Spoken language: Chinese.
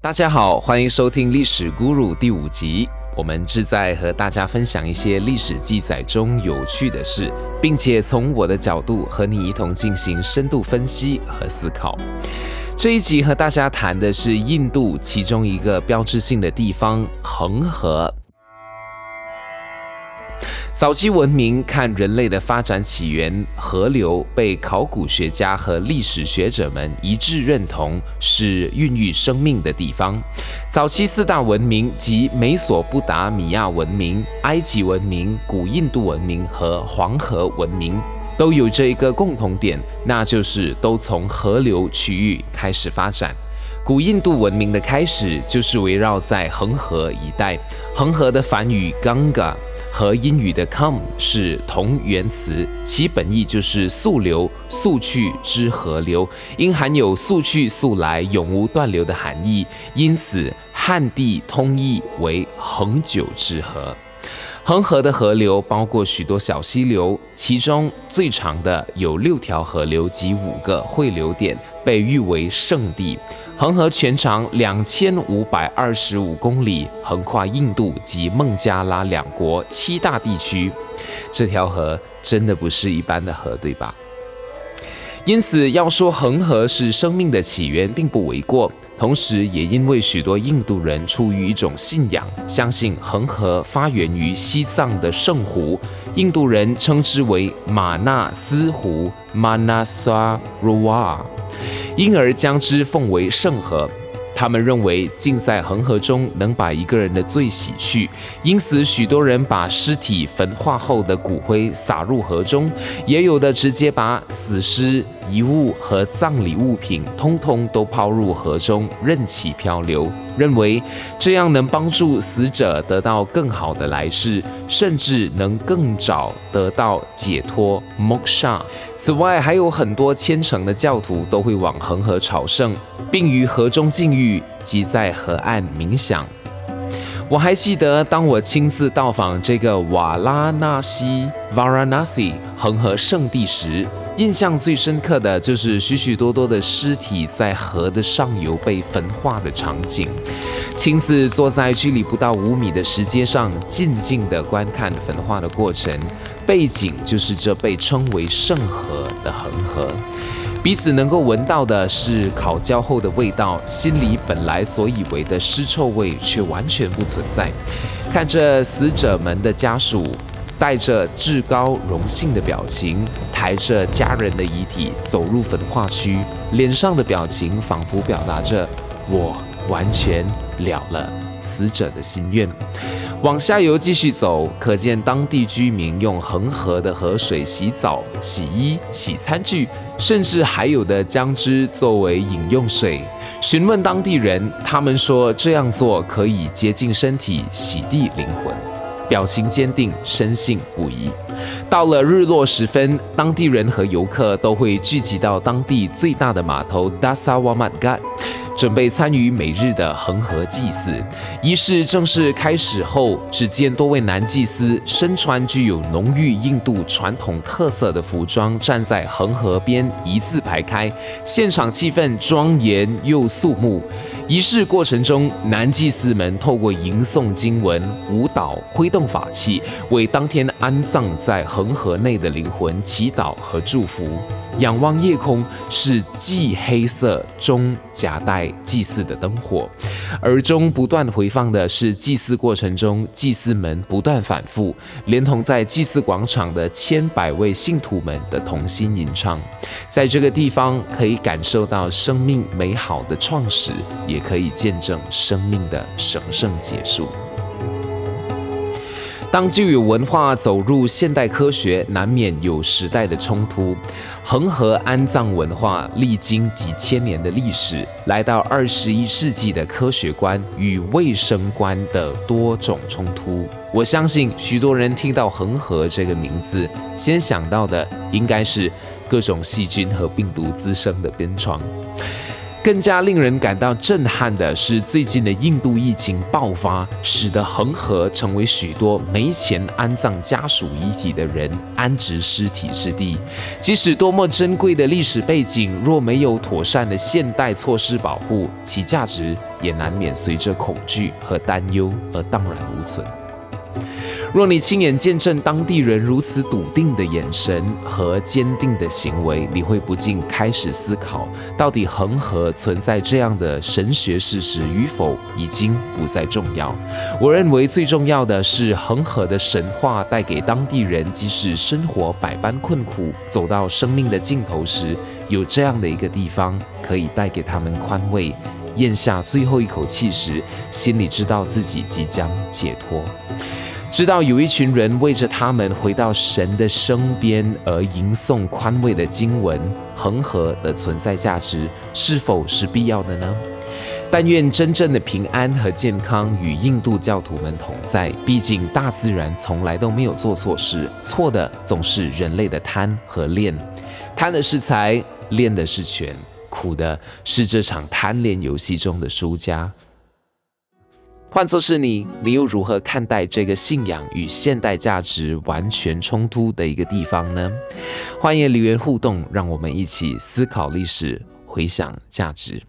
大家好，欢迎收听《历史 Guru》第五集。我们志在和大家分享一些历史记载中有趣的事，并且从我的角度和你一同进行深度分析和思考。这一集和大家谈的是印度其中一个标志性的地方——恒河。早期文明看人类的发展起源，河流被考古学家和历史学者们一致认同是孕育生命的地方。早期四大文明即美索不达米亚文明、埃及文明、古印度文明和黄河文明，都有着一个共同点，那就是都从河流区域开始发展。古印度文明的开始就是围绕在恒河一带，恒河的梵语 Ganga。和英语的 come 是同源词，其本意就是速流、速去之河流，因含有速去速来、永无断流的含义，因此汉地通译为恒久之河。恒河的河流包括许多小溪流，其中最长的有六条河流及五个汇流点，被誉为圣地。恒河全长两千五百二十五公里，横跨印度及孟加拉两国七大地区。这条河真的不是一般的河，对吧？因此，要说恒河是生命的起源，并不为过。同时，也因为许多印度人出于一种信仰，相信恒河发源于西藏的圣湖，印度人称之为马纳斯湖 （Manasarova）。因而将之奉为圣河。他们认为浸在恒河中能把一个人的罪洗去，因此许多人把尸体焚化后的骨灰撒入河中，也有的直接把死尸。遗物和葬礼物品通通都抛入河中，任其漂流，认为这样能帮助死者得到更好的来世，甚至能更早得到解脱 （moksha）。此外，还有很多虔诚的教徒都会往恒河朝圣，并于河中禁欲及在河岸冥想。我还记得，当我亲自到访这个瓦拉纳西 （Varanasi） 恒河圣地时，印象最深刻的就是许许多多的尸体在河的上游被焚化的场景。亲自坐在距离不到五米的石阶上，静静地观看焚化的过程，背景就是这被称为圣河的恒河。彼此能够闻到的是烤焦后的味道，心里本来所以为的尸臭味却完全不存在。看着死者们的家属。带着至高荣幸的表情，抬着家人的遗体走入焚化区，脸上的表情仿佛表达着“我完全了了死者的心愿”。往下游继续走，可见当地居民用恒河的河水洗澡、洗衣、洗餐具，甚至还有的将之作为饮用水。询问当地人，他们说这样做可以洁净身体、洗涤灵魂。表情坚定，深信不疑。到了日落时分，当地人和游客都会聚集到当地最大的码头 Dasawamadgat。准备参与每日的恒河祭祀仪式正式开始后，只见多位男祭司身穿具有浓郁印度传统特色的服装，站在恒河边一字排开，现场气氛庄严又肃穆。仪式过程中，男祭司们透过吟诵经文、舞蹈、挥动法器，为当天安葬在恒河内的灵魂祈祷和祝福。仰望夜空，是祭黑色中夹带祭祀的灯火，而中不断回放的是祭祀过程中祭司们不断反复，连同在祭祀广场的千百位信徒们的同心吟唱。在这个地方，可以感受到生命美好的创始，也可以见证生命的神圣结束。当旧有文化走入现代科学，难免有时代的冲突。恒河安葬文化历经几千年的历史，来到二十一世纪的科学观与卫生观的多种冲突。我相信许多人听到恒河这个名字，先想到的应该是各种细菌和病毒滋生的边床。更加令人感到震撼的是，最近的印度疫情爆发，使得恒河成为许多没钱安葬家属遗体的人安置尸体之地。即使多么珍贵的历史背景，若没有妥善的现代措施保护，其价值也难免随着恐惧和担忧而荡然无存。若你亲眼见证当地人如此笃定的眼神和坚定的行为，你会不禁开始思考：到底恒河存在这样的神学事实与否，已经不再重要。我认为最重要的是，恒河的神话带给当地人，即使生活百般困苦，走到生命的尽头时，有这样的一个地方可以带给他们宽慰。咽下最后一口气时，心里知道自己即将解脱。知道有一群人为着他们回到神的身边而吟诵宽慰的经文，恒河的存在价值是否是必要的呢？但愿真正的平安和健康与印度教徒们同在。毕竟大自然从来都没有做错事，错的总是人类的贪和恋。贪的是财，恋的是权，苦的是这场贪恋游戏中的输家。换作是你，你又如何看待这个信仰与现代价值完全冲突的一个地方呢？欢迎留言互动，让我们一起思考历史，回想价值。